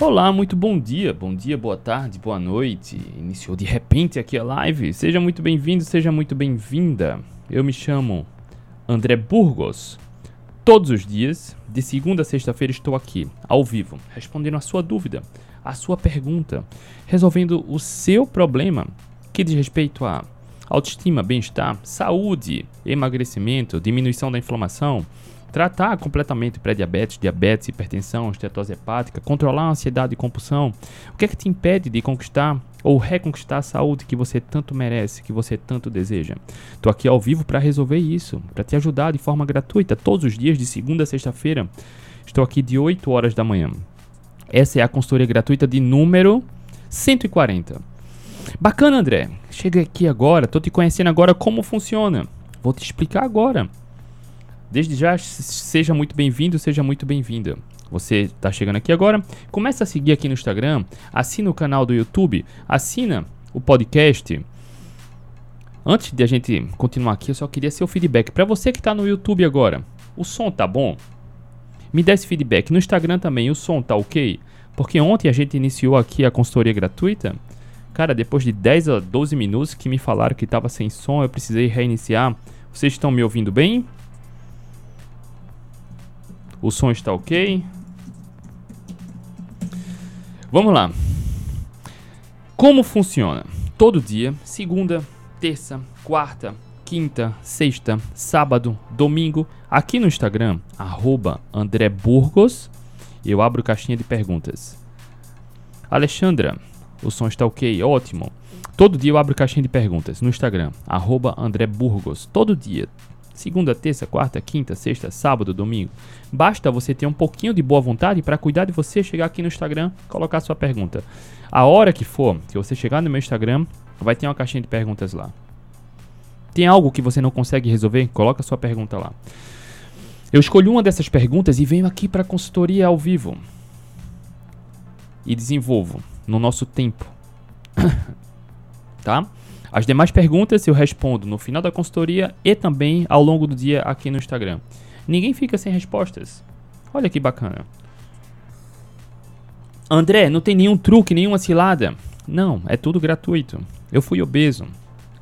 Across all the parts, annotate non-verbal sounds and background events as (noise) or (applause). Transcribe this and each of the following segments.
Olá, muito bom dia, bom dia, boa tarde, boa noite. Iniciou de repente aqui a live. Seja muito bem-vindo, seja muito bem-vinda. Eu me chamo André Burgos. Todos os dias, de segunda a sexta-feira, estou aqui, ao vivo, respondendo a sua dúvida, a sua pergunta, resolvendo o seu problema que diz respeito a autoestima, bem-estar, saúde, emagrecimento, diminuição da inflamação tratar completamente pré-diabetes, diabetes, hipertensão, estetose hepática, controlar a ansiedade e compulsão. O que é que te impede de conquistar ou reconquistar a saúde que você tanto merece, que você tanto deseja? Estou aqui ao vivo para resolver isso, para te ajudar de forma gratuita todos os dias de segunda a sexta-feira. Estou aqui de 8 horas da manhã. Essa é a consultoria gratuita de número 140. Bacana, André. Chega aqui agora, estou te conhecendo agora como funciona. Vou te explicar agora. Desde já, seja muito bem-vindo, seja muito bem-vinda. Você está chegando aqui agora, começa a seguir aqui no Instagram, assina o canal do YouTube, assina o podcast. Antes de a gente continuar aqui, eu só queria seu feedback. Para você que está no YouTube agora, o som tá bom? Me dá esse feedback. No Instagram também, o som tá ok? Porque ontem a gente iniciou aqui a consultoria gratuita. Cara, depois de 10 a 12 minutos que me falaram que estava sem som, eu precisei reiniciar. Vocês estão me ouvindo bem? O som está ok. Vamos lá. Como funciona? Todo dia, segunda, terça, quarta, quinta, sexta, sábado, domingo, aqui no Instagram, arroba André Burgos, eu abro caixinha de perguntas. Alexandra, o som está ok, ótimo. Todo dia eu abro caixinha de perguntas no Instagram, arroba André Burgos. Todo dia, Segunda, terça, quarta, quinta, sexta, sábado, domingo. Basta você ter um pouquinho de boa vontade para cuidar de você, chegar aqui no Instagram, colocar sua pergunta. A hora que for, que você chegar no meu Instagram, vai ter uma caixinha de perguntas lá. Tem algo que você não consegue resolver? Coloca sua pergunta lá. Eu escolhi uma dessas perguntas e venho aqui para consultoria ao vivo. E desenvolvo no nosso tempo. (coughs) tá? As demais perguntas eu respondo no final da consultoria e também ao longo do dia aqui no Instagram. Ninguém fica sem respostas. Olha que bacana. André, não tem nenhum truque, nenhuma cilada. Não, é tudo gratuito. Eu fui obeso.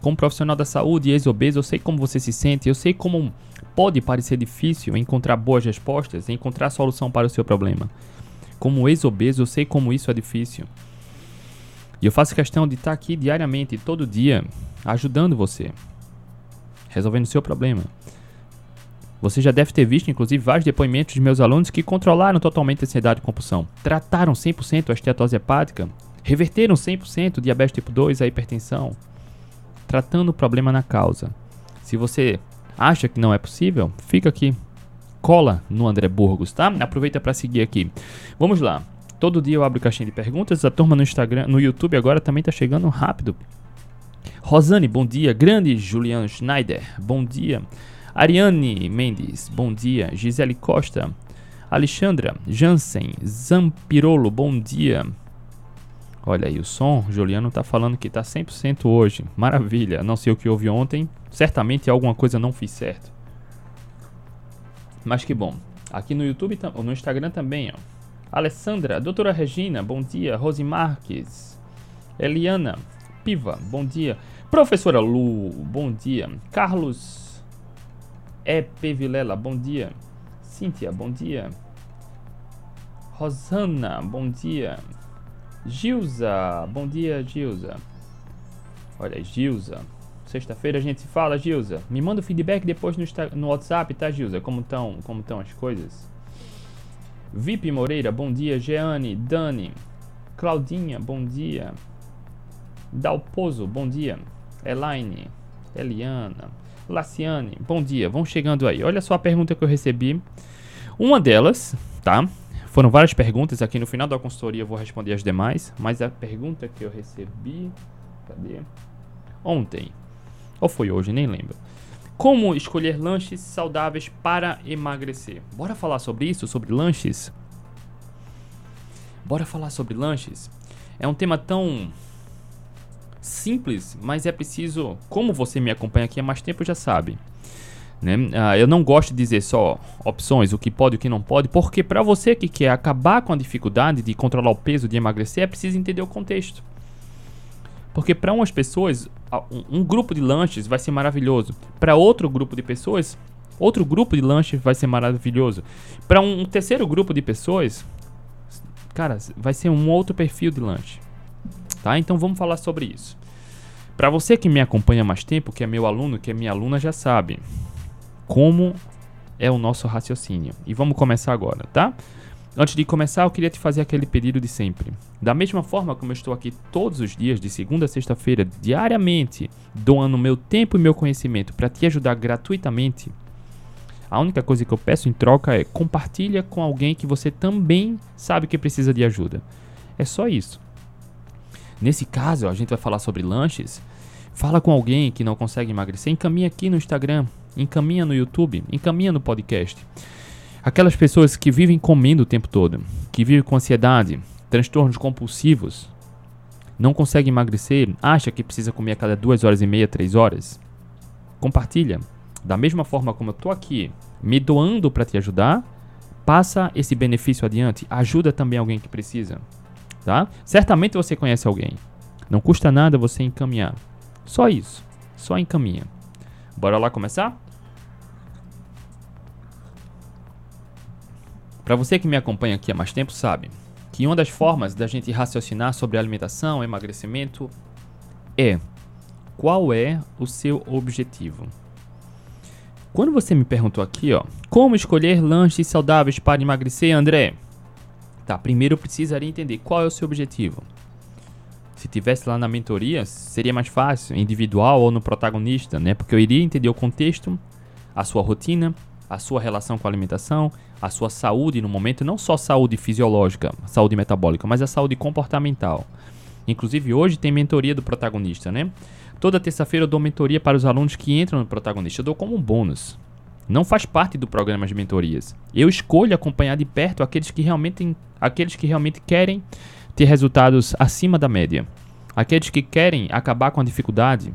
Como profissional da saúde e ex-obeso, eu sei como você se sente, eu sei como pode parecer difícil encontrar boas respostas, encontrar solução para o seu problema. Como ex-obeso, eu sei como isso é difícil. E eu faço questão de estar aqui diariamente, todo dia, ajudando você, resolvendo o seu problema. Você já deve ter visto, inclusive, vários depoimentos de meus alunos que controlaram totalmente a ansiedade e compulsão, trataram 100% a esteatose hepática, reverteram 100% diabetes tipo 2 a hipertensão, tratando o problema na causa. Se você acha que não é possível, fica aqui, cola no André Burgos, tá? Aproveita para seguir aqui. Vamos lá. Todo dia eu abro caixinha de perguntas. A turma no Instagram, no YouTube agora também tá chegando rápido. Rosane, bom dia. Grande Juliano Schneider, bom dia. Ariane Mendes, bom dia. Gisele Costa, Alexandra Jansen, Zampirolo, bom dia. Olha aí o som, Juliano tá falando que tá 100% hoje. Maravilha. Não sei o que houve ontem. Certamente alguma coisa não fiz certo. Mas que bom. Aqui no YouTube, no Instagram também, ó. Alessandra, doutora Regina, bom dia. Rose Marques, Eliana, Piva, bom dia. Professora Lu, bom dia. Carlos E.P. Vilela, bom dia. Cíntia, bom dia. Rosana, bom dia. Gilza, bom dia, Gilza. Olha, Gilza. Sexta-feira a gente se fala, Gilza. Me manda o feedback depois no, no WhatsApp, tá, Gilza? Como estão como as coisas? VIP Moreira, bom dia. Jeane, Dani, Claudinha, bom dia. Dalpozo, bom dia. Elaine, Eliana, Laciane, bom dia. Vão chegando aí. Olha só a pergunta que eu recebi. Uma delas, tá? Foram várias perguntas. Aqui no final da consultoria eu vou responder as demais. Mas a pergunta que eu recebi. Cadê? Ontem. Ou foi hoje, nem lembro. Como escolher lanches saudáveis para emagrecer? Bora falar sobre isso, sobre lanches? Bora falar sobre lanches? É um tema tão simples, mas é preciso, como você me acompanha aqui há mais tempo já sabe. Né? Ah, eu não gosto de dizer só opções, o que pode e o que não pode, porque para você que quer acabar com a dificuldade de controlar o peso, de emagrecer, é preciso entender o contexto. Porque para umas pessoas, um, grupo de lanches vai ser maravilhoso. Para outro grupo de pessoas, outro grupo de lanches vai ser maravilhoso. Para um, um terceiro grupo de pessoas, cara, vai ser um outro perfil de lanche. Tá? Então vamos falar sobre isso. Para você que me acompanha mais tempo, que é meu aluno, que é minha aluna, já sabe como é o nosso raciocínio. E vamos começar agora, tá? Antes de começar, eu queria te fazer aquele pedido de sempre. Da mesma forma como eu estou aqui todos os dias, de segunda a sexta-feira, diariamente, doando meu tempo e meu conhecimento para te ajudar gratuitamente, a única coisa que eu peço em troca é compartilha com alguém que você também sabe que precisa de ajuda. É só isso. Nesse caso, a gente vai falar sobre lanches. Fala com alguém que não consegue emagrecer, encaminha aqui no Instagram, encaminha no YouTube, encaminha no podcast. Aquelas pessoas que vivem comendo o tempo todo, que vivem com ansiedade, transtornos compulsivos, não conseguem emagrecer, acha que precisa comer a cada duas horas e meia, três horas, compartilha. Da mesma forma como eu estou aqui me doando para te ajudar, passa esse benefício adiante, ajuda também alguém que precisa, tá? Certamente você conhece alguém. Não custa nada você encaminhar. Só isso, só encaminha. Bora lá começar? Para você que me acompanha aqui há mais tempo sabe que uma das formas da gente raciocinar sobre alimentação, emagrecimento é qual é o seu objetivo. Quando você me perguntou aqui, ó, como escolher lanches saudáveis para emagrecer, André? Tá, primeiro eu precisaria entender qual é o seu objetivo. Se tivesse lá na mentoria, seria mais fácil, individual ou no protagonista, né? Porque eu iria entender o contexto, a sua rotina, a sua relação com a alimentação, a sua saúde no momento, não só saúde fisiológica, saúde metabólica, mas a saúde comportamental. Inclusive hoje tem mentoria do protagonista, né? Toda terça-feira eu dou mentoria para os alunos que entram no protagonista, eu dou como um bônus. Não faz parte do programa de mentorias. Eu escolho acompanhar de perto aqueles que realmente, aqueles que realmente querem ter resultados acima da média. Aqueles que querem acabar com a dificuldade,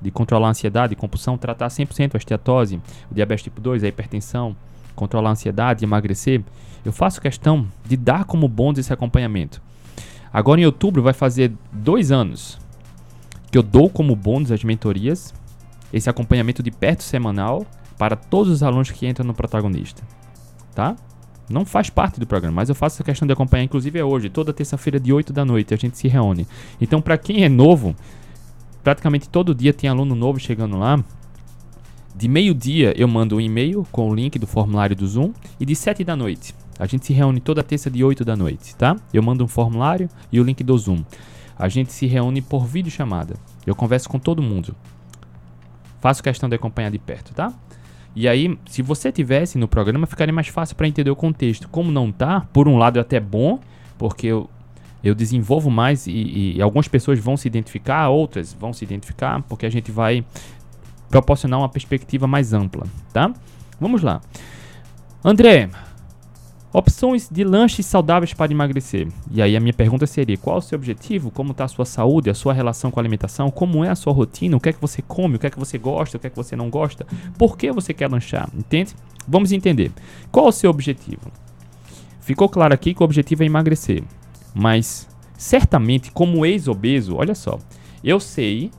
de controlar a ansiedade, compulsão, tratar 100% a esteatose, o diabetes tipo 2, a hipertensão, controlar a ansiedade, emagrecer, eu faço questão de dar como bônus esse acompanhamento. Agora em outubro vai fazer dois anos que eu dou como bônus as mentorias, esse acompanhamento de perto semanal para todos os alunos que entram no protagonista, tá? Não faz parte do programa, mas eu faço essa questão de acompanhar, inclusive é hoje, toda terça-feira de 8 da noite a gente se reúne. Então, para quem é novo, praticamente todo dia tem aluno novo chegando lá. De meio-dia eu mando um e-mail com o link do formulário do Zoom e de 7 da noite. A gente se reúne toda terça de 8 da noite, tá? Eu mando um formulário e o link do Zoom. A gente se reúne por vídeo chamada. Eu converso com todo mundo. Faço questão de acompanhar de perto, tá? E aí, se você tivesse no programa, ficaria mais fácil para entender o contexto. Como não tá, por um lado é até bom, porque eu eu desenvolvo mais e, e, algumas pessoas vão se identificar, outras vão se identificar, porque a gente vai proporcionar uma perspectiva mais ampla, tá? Vamos lá. André, opções de lanches saudáveis para emagrecer. E aí a minha pergunta seria: qual o seu objetivo? Como está a sua saúde, a sua relação com a alimentação? Como é a sua rotina? O que é que você come? O que é que você gosta? O que é que você não gosta? Por que você quer lanchar? Entende? Vamos entender. Qual o seu objetivo? Ficou claro aqui que o objetivo é emagrecer. Mas certamente, como ex-obeso, olha só, eu sei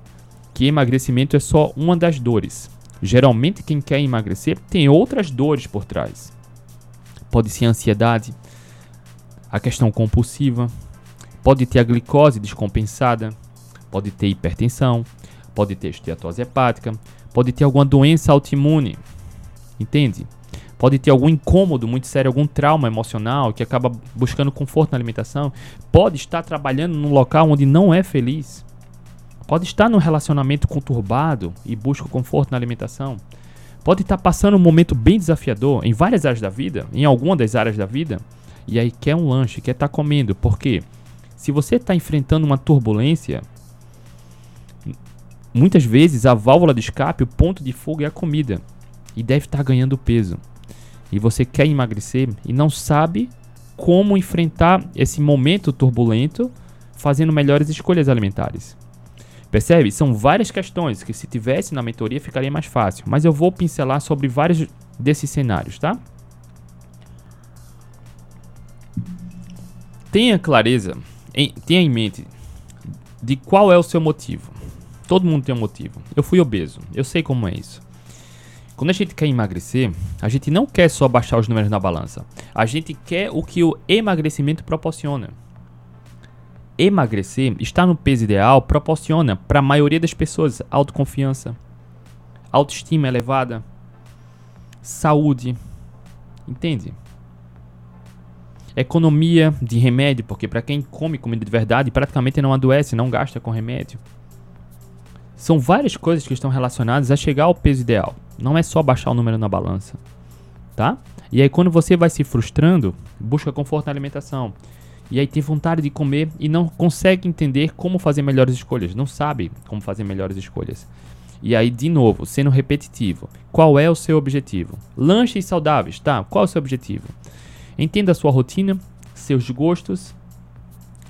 que emagrecimento é só uma das dores. Geralmente, quem quer emagrecer tem outras dores por trás. Pode ser a ansiedade, a questão compulsiva, pode ter a glicose descompensada, pode ter hipertensão, pode ter esteatose hepática, pode ter alguma doença autoimune. Entende? pode ter algum incômodo muito sério, algum trauma emocional que acaba buscando conforto na alimentação, pode estar trabalhando num local onde não é feliz, pode estar num relacionamento conturbado e busca conforto na alimentação, pode estar passando um momento bem desafiador em várias áreas da vida, em alguma das áreas da vida, e aí quer um lanche, quer estar comendo, porque se você está enfrentando uma turbulência, muitas vezes a válvula de escape, o ponto de fuga é a comida e deve estar ganhando peso. E você quer emagrecer e não sabe como enfrentar esse momento turbulento fazendo melhores escolhas alimentares. Percebe? São várias questões que se tivesse na mentoria ficaria mais fácil, mas eu vou pincelar sobre vários desses cenários, tá? Tenha clareza, em, tenha em mente de qual é o seu motivo. Todo mundo tem um motivo. Eu fui obeso, eu sei como é isso. Quando a gente quer emagrecer, a gente não quer só baixar os números na balança. A gente quer o que o emagrecimento proporciona. Emagrecer, estar no peso ideal, proporciona para a maioria das pessoas autoconfiança, autoestima elevada, saúde. Entende? Economia de remédio, porque para quem come comida de verdade, praticamente não adoece, não gasta com remédio. São várias coisas que estão relacionadas a chegar ao peso ideal. Não é só baixar o número na balança, tá? E aí quando você vai se frustrando, busca conforto na alimentação. E aí tem vontade de comer e não consegue entender como fazer melhores escolhas, não sabe como fazer melhores escolhas. E aí, de novo, sendo repetitivo, qual é o seu objetivo? Lanches saudáveis, tá? Qual é o seu objetivo? Entenda a sua rotina, seus gostos,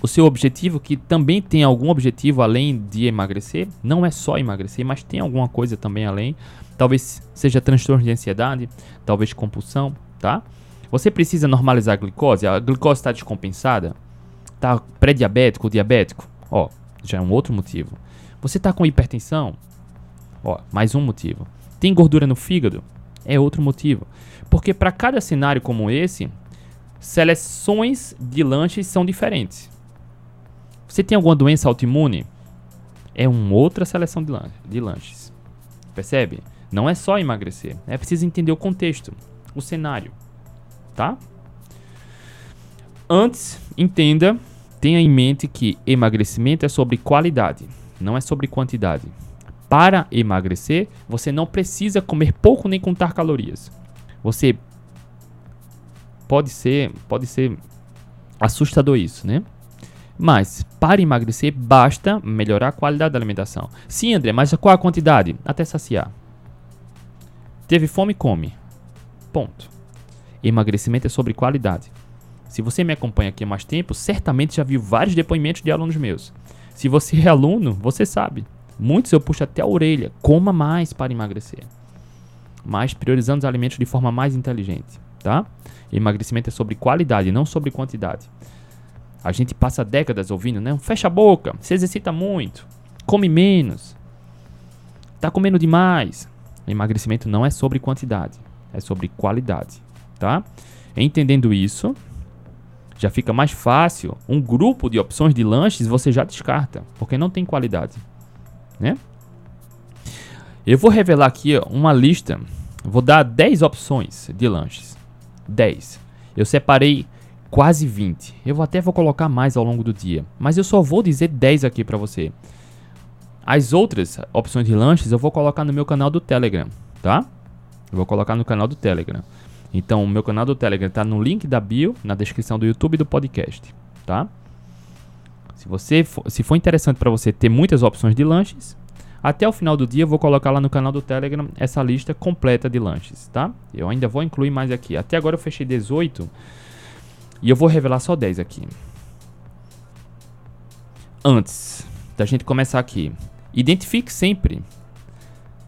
o seu objetivo, que também tem algum objetivo além de emagrecer. Não é só emagrecer, mas tem alguma coisa também além. Talvez seja transtorno de ansiedade, talvez compulsão, tá? Você precisa normalizar a glicose. A glicose está descompensada, está pré-diabético, diabético. Ó, já é um outro motivo. Você está com hipertensão, ó, mais um motivo. Tem gordura no fígado, é outro motivo. Porque para cada cenário como esse, seleções de lanches são diferentes. Você tem alguma doença autoimune? É uma outra seleção de, lan de lanches. Percebe? Não é só emagrecer. É preciso entender o contexto, o cenário. Tá? Antes, entenda, tenha em mente que emagrecimento é sobre qualidade, não é sobre quantidade. Para emagrecer, você não precisa comer pouco nem contar calorias. Você pode ser, pode ser assustador isso, né? Mas para emagrecer basta melhorar a qualidade da alimentação. Sim, André, mas qual a quantidade? Até saciar. Teve fome, come. Ponto. Emagrecimento é sobre qualidade. Se você me acompanha aqui há mais tempo, certamente já viu vários depoimentos de alunos meus. Se você é aluno, você sabe. Muitos eu puxo até a orelha. Coma mais para emagrecer. Mas priorizando os alimentos de forma mais inteligente tá? Emagrecimento é sobre qualidade, não sobre quantidade. A gente passa décadas ouvindo, né? Fecha a boca, se exercita muito, come menos, tá comendo demais. Emagrecimento não é sobre quantidade, é sobre qualidade, tá? Entendendo isso, já fica mais fácil. Um grupo de opções de lanches você já descarta, porque não tem qualidade, né? Eu vou revelar aqui uma lista, vou dar 10 opções de lanches. 10. Eu separei quase 20. Eu até vou colocar mais ao longo do dia, mas eu só vou dizer 10 aqui para você. As outras opções de lanches eu vou colocar no meu canal do Telegram, tá? Eu vou colocar no canal do Telegram. Então, o meu canal do Telegram está no link da bio, na descrição do YouTube do podcast, tá? Se você for, se for interessante para você ter muitas opções de lanches, até o final do dia eu vou colocar lá no canal do Telegram essa lista completa de lanches, tá? Eu ainda vou incluir mais aqui. Até agora eu fechei 18 e eu vou revelar só 10 aqui. Antes da gente começar aqui, identifique sempre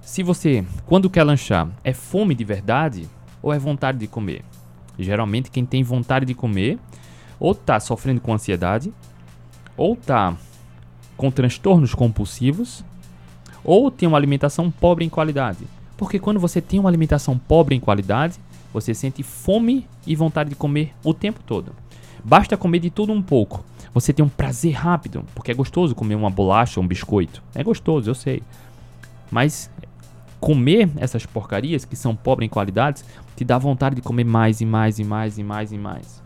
se você, quando quer lanchar, é fome de verdade ou é vontade de comer. Geralmente quem tem vontade de comer ou tá sofrendo com ansiedade, ou tá com transtornos compulsivos, ou tem uma alimentação pobre em qualidade. Porque quando você tem uma alimentação pobre em qualidade, você sente fome e vontade de comer o tempo todo. Basta comer de tudo um pouco. Você tem um prazer rápido, porque é gostoso comer uma bolacha ou um biscoito. É gostoso, eu sei. Mas comer essas porcarias que são pobres em qualidades te dá vontade de comer mais e mais e mais e mais e mais.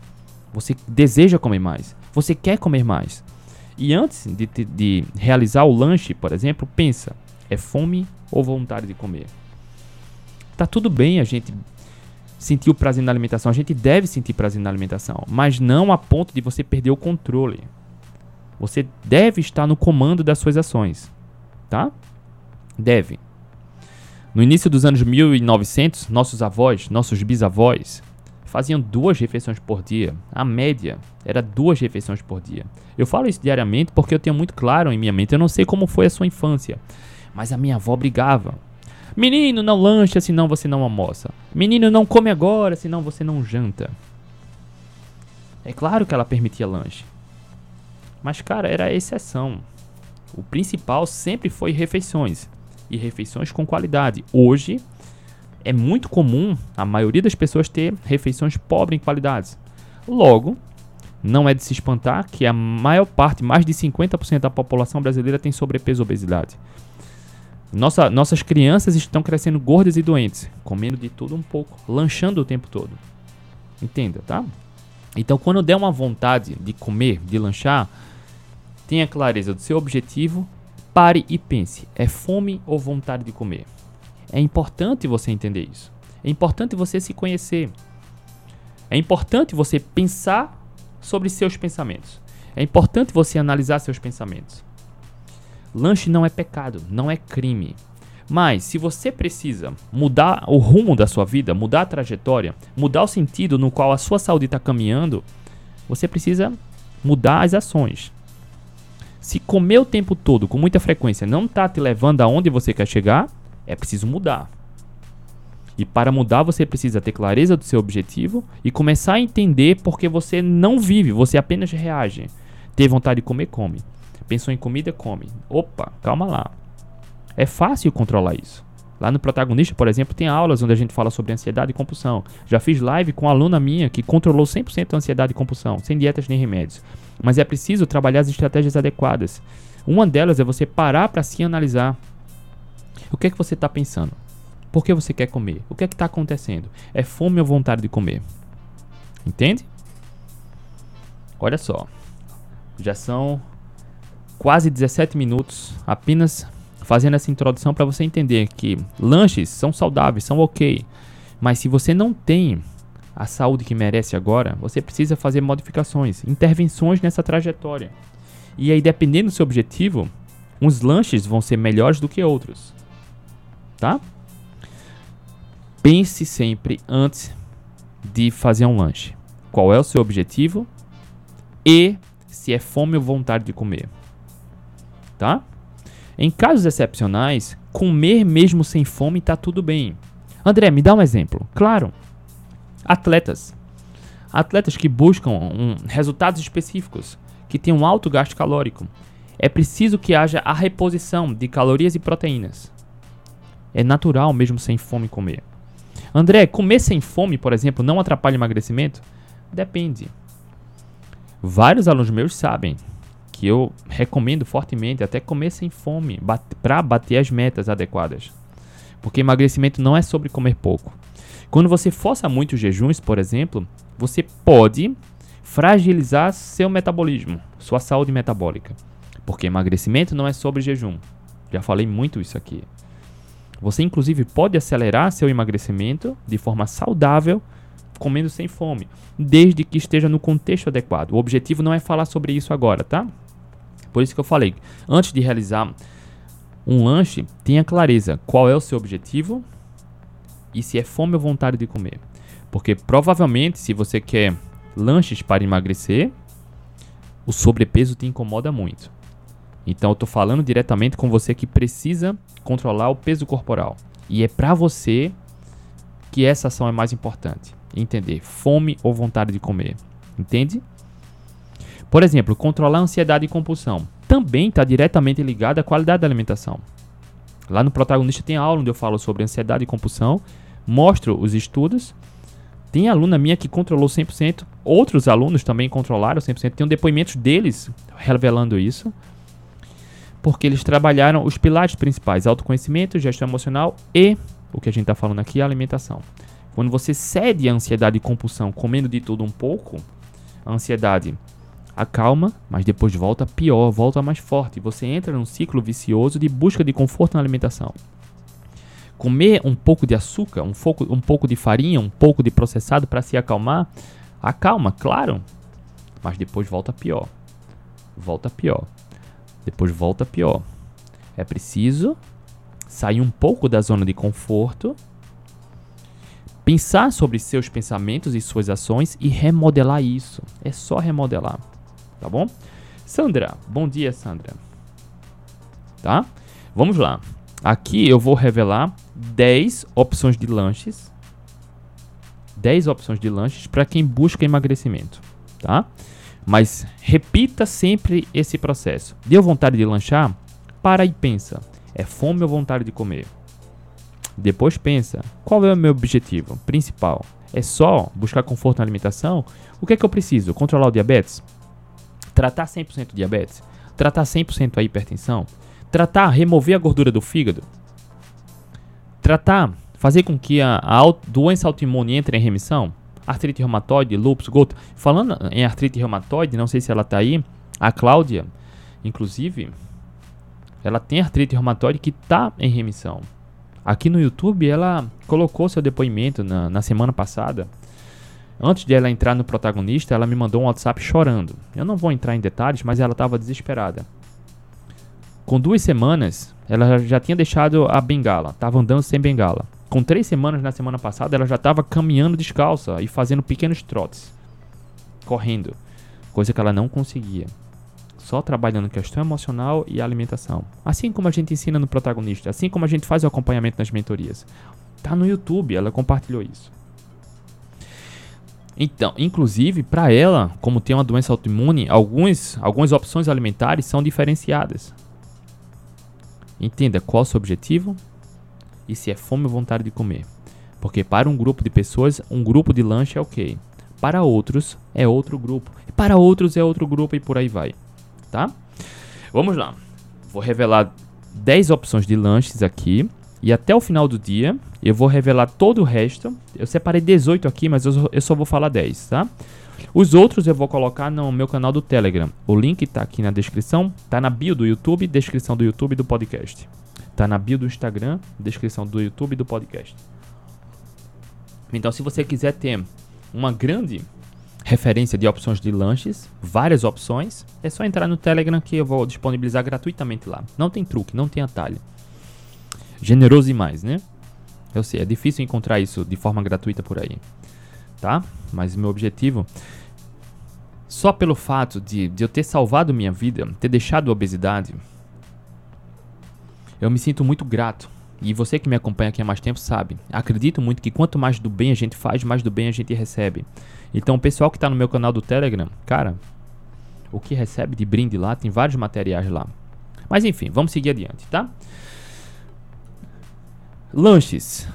Você deseja comer mais. Você quer comer mais. E antes de, de realizar o lanche, por exemplo, pensa: é fome ou vontade de comer? Tá tudo bem a gente sentir o prazer na alimentação. A gente deve sentir prazer na alimentação, mas não a ponto de você perder o controle. Você deve estar no comando das suas ações, tá? Deve. No início dos anos 1900, nossos avós, nossos bisavós, faziam duas refeições por dia. A média era duas refeições por dia. Eu falo isso diariamente porque eu tenho muito claro em minha mente. Eu não sei como foi a sua infância, mas a minha avó brigava. Menino, não lancha, senão você não almoça. Menino, não come agora, senão você não janta. É claro que ela permitia lanche. Mas, cara, era a exceção. O principal sempre foi refeições. E refeições com qualidade. Hoje, é muito comum a maioria das pessoas ter refeições pobres em qualidades. Logo, não é de se espantar que a maior parte, mais de 50% da população brasileira tem sobrepeso e obesidade. Nossa, nossas crianças estão crescendo gordas e doentes, comendo de tudo um pouco, lanchando o tempo todo. Entenda, tá? Então, quando der uma vontade de comer, de lanchar, tenha clareza do seu objetivo, pare e pense: é fome ou vontade de comer? É importante você entender isso. É importante você se conhecer. É importante você pensar sobre seus pensamentos. É importante você analisar seus pensamentos. Lanche não é pecado, não é crime. Mas se você precisa mudar o rumo da sua vida, mudar a trajetória, mudar o sentido no qual a sua saúde está caminhando, você precisa mudar as ações. Se comer o tempo todo com muita frequência não está te levando aonde você quer chegar, é preciso mudar. E para mudar, você precisa ter clareza do seu objetivo e começar a entender porque você não vive, você apenas reage. Ter vontade de comer, come. Pensou em comida, come. Opa, calma lá. É fácil controlar isso. Lá no protagonista, por exemplo, tem aulas onde a gente fala sobre ansiedade e compulsão. Já fiz live com uma aluna minha que controlou 100% a ansiedade e compulsão, sem dietas nem remédios. Mas é preciso trabalhar as estratégias adequadas. Uma delas é você parar para se analisar. O que é que você está pensando? Por que você quer comer? O que é que está acontecendo? É fome ou vontade de comer? Entende? Olha só. Já são quase 17 minutos apenas fazendo essa introdução para você entender que lanches são saudáveis, são ok. Mas se você não tem a saúde que merece agora, você precisa fazer modificações, intervenções nessa trajetória. E aí, dependendo do seu objetivo, uns lanches vão ser melhores do que outros tá? Pense sempre antes de fazer um lanche. Qual é o seu objetivo e se é fome ou vontade de comer, tá? Em casos excepcionais, comer mesmo sem fome tá tudo bem. André, me dá um exemplo. Claro. Atletas. Atletas que buscam um, resultados específicos, que têm um alto gasto calórico. É preciso que haja a reposição de calorias e proteínas. É natural mesmo sem fome comer. André, comer sem fome, por exemplo, não atrapalha o emagrecimento? Depende. Vários alunos meus sabem que eu recomendo fortemente até comer sem fome para bater as metas adequadas. Porque emagrecimento não é sobre comer pouco. Quando você força muito os jejuns, por exemplo, você pode fragilizar seu metabolismo, sua saúde metabólica. Porque emagrecimento não é sobre jejum. Já falei muito isso aqui. Você, inclusive, pode acelerar seu emagrecimento de forma saudável, comendo sem fome, desde que esteja no contexto adequado. O objetivo não é falar sobre isso agora, tá? Por isso que eu falei, antes de realizar um lanche, tenha clareza qual é o seu objetivo e se é fome ou vontade de comer. Porque provavelmente, se você quer lanches para emagrecer, o sobrepeso te incomoda muito. Então eu tô falando diretamente com você que precisa controlar o peso corporal. E é para você que essa ação é mais importante. Entender fome ou vontade de comer. Entende? Por exemplo, controlar a ansiedade e compulsão também está diretamente ligado à qualidade da alimentação. Lá no protagonista tem aula onde eu falo sobre ansiedade e compulsão, mostro os estudos. Tem aluna minha que controlou 100%, outros alunos também controlaram 100%. Tem um depoimentos deles revelando isso porque eles trabalharam os pilares principais: autoconhecimento, gestão emocional e o que a gente está falando aqui, a alimentação. Quando você cede à ansiedade e compulsão comendo de tudo um pouco, a ansiedade acalma, mas depois volta pior, volta mais forte. Você entra num ciclo vicioso de busca de conforto na alimentação. Comer um pouco de açúcar, um pouco, um pouco de farinha, um pouco de processado para se acalmar, acalma, claro, mas depois volta pior. Volta pior depois volta pior. É preciso sair um pouco da zona de conforto, pensar sobre seus pensamentos e suas ações e remodelar isso. É só remodelar, tá bom? Sandra, bom dia, Sandra. Tá? Vamos lá. Aqui eu vou revelar 10 opções de lanches. 10 opções de lanches para quem busca emagrecimento, tá? Mas repita sempre esse processo. Deu vontade de lanchar? Para e pensa. É fome ou vontade de comer? Depois pensa, qual é o meu objetivo principal? É só buscar conforto na alimentação? O que é que eu preciso? Controlar o diabetes? Tratar 100% diabetes? Tratar 100% a hipertensão? Tratar, remover a gordura do fígado? Tratar, fazer com que a, a doença autoimune entre em remissão? Artrite reumatoide, lúpus, gota. Falando em artrite reumatoide, não sei se ela está aí, a Cláudia, inclusive, ela tem artrite reumatoide que está em remissão. Aqui no YouTube, ela colocou seu depoimento na, na semana passada. Antes de ela entrar no protagonista, ela me mandou um WhatsApp chorando. Eu não vou entrar em detalhes, mas ela estava desesperada. Com duas semanas, ela já tinha deixado a bengala, estava andando sem bengala. Com três semanas na semana passada, ela já estava caminhando descalça e fazendo pequenos trotes, correndo, coisa que ela não conseguia só trabalhando questão emocional e alimentação. Assim como a gente ensina no protagonista, assim como a gente faz o acompanhamento nas mentorias. Tá no YouTube, ela compartilhou isso. Então, inclusive, para ela, como tem uma doença autoimune, alguns, algumas opções alimentares são diferenciadas. Entenda qual o seu objetivo e se é fome ou vontade de comer. Porque para um grupo de pessoas, um grupo de lanche é ok. Para outros, é outro grupo. E para outros, é outro grupo e por aí vai tá? Vamos lá. Vou revelar 10 opções de lanches aqui. E até o final do dia, eu vou revelar todo o resto. Eu separei 18 aqui, mas eu só vou falar 10, tá? Os outros eu vou colocar no meu canal do Telegram. O link tá aqui na descrição, tá na bio do YouTube, descrição do YouTube do podcast. Tá na bio do Instagram, descrição do YouTube do podcast. Então, se você quiser ter uma grande referência de opções de lanches, várias opções. É só entrar no Telegram que eu vou disponibilizar gratuitamente lá. Não tem truque, não tem atalho. Generoso demais, né? Eu sei, é difícil encontrar isso de forma gratuita por aí. Tá? Mas meu objetivo, só pelo fato de, de eu ter salvado minha vida, ter deixado a obesidade, eu me sinto muito grato. E você que me acompanha aqui há mais tempo sabe. Acredito muito que quanto mais do bem a gente faz, mais do bem a gente recebe. Então, o pessoal que está no meu canal do Telegram, cara, o que recebe de brinde lá, tem vários materiais lá. Mas enfim, vamos seguir adiante, tá? Lanches.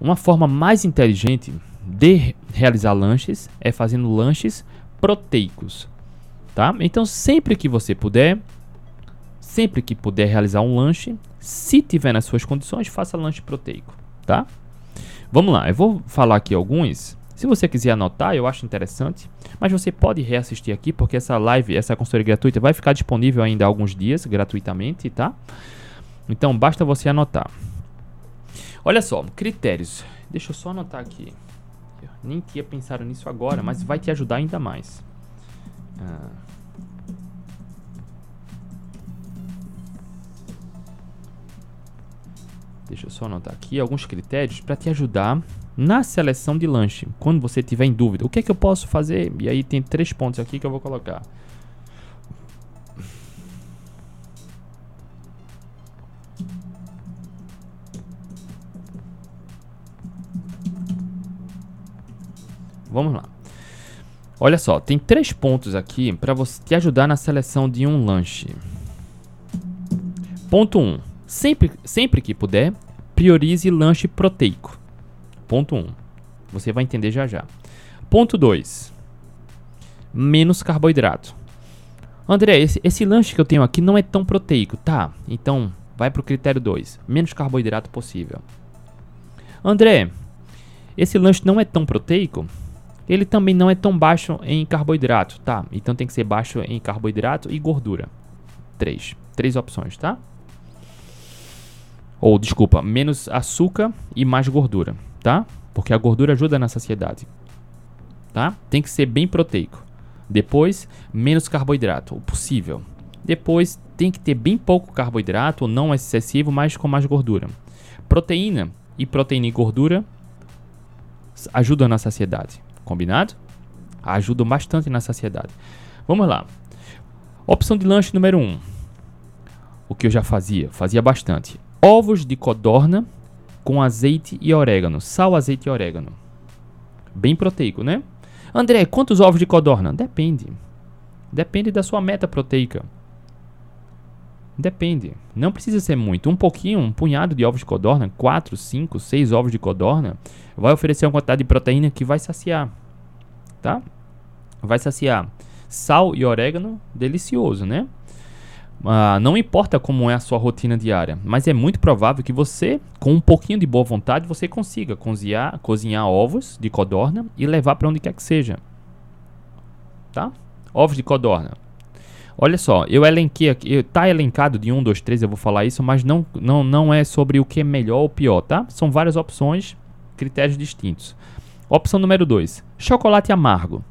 Uma forma mais inteligente de realizar lanches é fazendo lanches proteicos, tá? Então, sempre que você puder, sempre que puder realizar um lanche, se tiver nas suas condições, faça lanche proteico, tá? Vamos lá, eu vou falar aqui alguns se você quiser anotar, eu acho interessante, mas você pode reassistir aqui porque essa live, essa consultoria gratuita vai ficar disponível ainda há alguns dias gratuitamente, tá? Então basta você anotar. Olha só, critérios. Deixa eu só anotar aqui. Nem tinha pensado nisso agora, mas vai te ajudar ainda mais. Ah. Deixa eu só anotar aqui alguns critérios para te ajudar na seleção de lanche, quando você tiver em dúvida, o que é que eu posso fazer? E aí tem três pontos aqui que eu vou colocar. Vamos lá. Olha só, tem três pontos aqui para você te ajudar na seleção de um lanche. Ponto 1. Um, sempre, sempre que puder, priorize lanche proteico. Ponto 1. Um. Você vai entender já já. Ponto 2. Menos carboidrato. André, esse, esse lanche que eu tenho aqui não é tão proteico. Tá, então vai para o critério 2. Menos carboidrato possível. André, esse lanche não é tão proteico. Ele também não é tão baixo em carboidrato. Tá, então tem que ser baixo em carboidrato e gordura. 3. Três opções, tá? Ou, desculpa, menos açúcar e mais gordura tá? Porque a gordura ajuda na saciedade, tá? Tem que ser bem proteico. Depois, menos carboidrato, o possível. Depois, tem que ter bem pouco carboidrato, não excessivo, mas com mais gordura. Proteína e proteína e gordura ajudam na saciedade. Combinado? Ajudam bastante na saciedade. Vamos lá. Opção de lanche número 1. Um. O que eu já fazia? Fazia bastante. Ovos de codorna com azeite e orégano. Sal, azeite e orégano. Bem proteico, né? André, quantos ovos de codorna? Depende. Depende da sua meta proteica. Depende. Não precisa ser muito. Um pouquinho, um punhado de ovos de codorna, 4, 5, 6 ovos de codorna, vai oferecer uma quantidade de proteína que vai saciar. Tá? Vai saciar. Sal e orégano, delicioso, né? Uh, não importa como é a sua rotina diária, mas é muito provável que você, com um pouquinho de boa vontade, você consiga cozinhar, cozinhar ovos de codorna e levar para onde quer que seja. Tá? Ovos de codorna. Olha só, eu elenquei aqui, tá elencado de 1, 2, 3, eu vou falar isso, mas não, não, não é sobre o que é melhor ou pior, tá? São várias opções, critérios distintos. Opção número 2, chocolate amargo.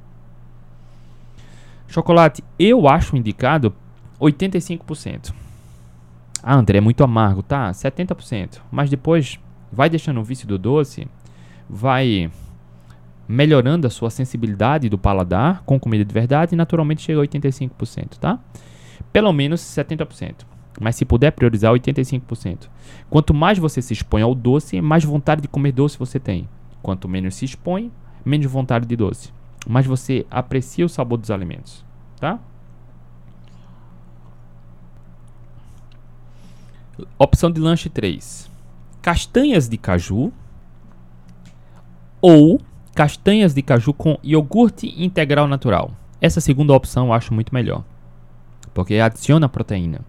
Chocolate eu acho indicado 85%. Ah, André, é muito amargo, tá? 70%. Mas depois vai deixando o vício do doce, vai melhorando a sua sensibilidade do paladar com comida de verdade naturalmente chega a 85%, tá? Pelo menos 70%. Mas se puder priorizar 85%. Quanto mais você se expõe ao doce, mais vontade de comer doce você tem. Quanto menos se expõe, menos vontade de doce. Mais você aprecia o sabor dos alimentos, tá? Opção de lanche 3. Castanhas de caju ou castanhas de caju com iogurte integral natural. Essa segunda opção eu acho muito melhor, porque adiciona proteína.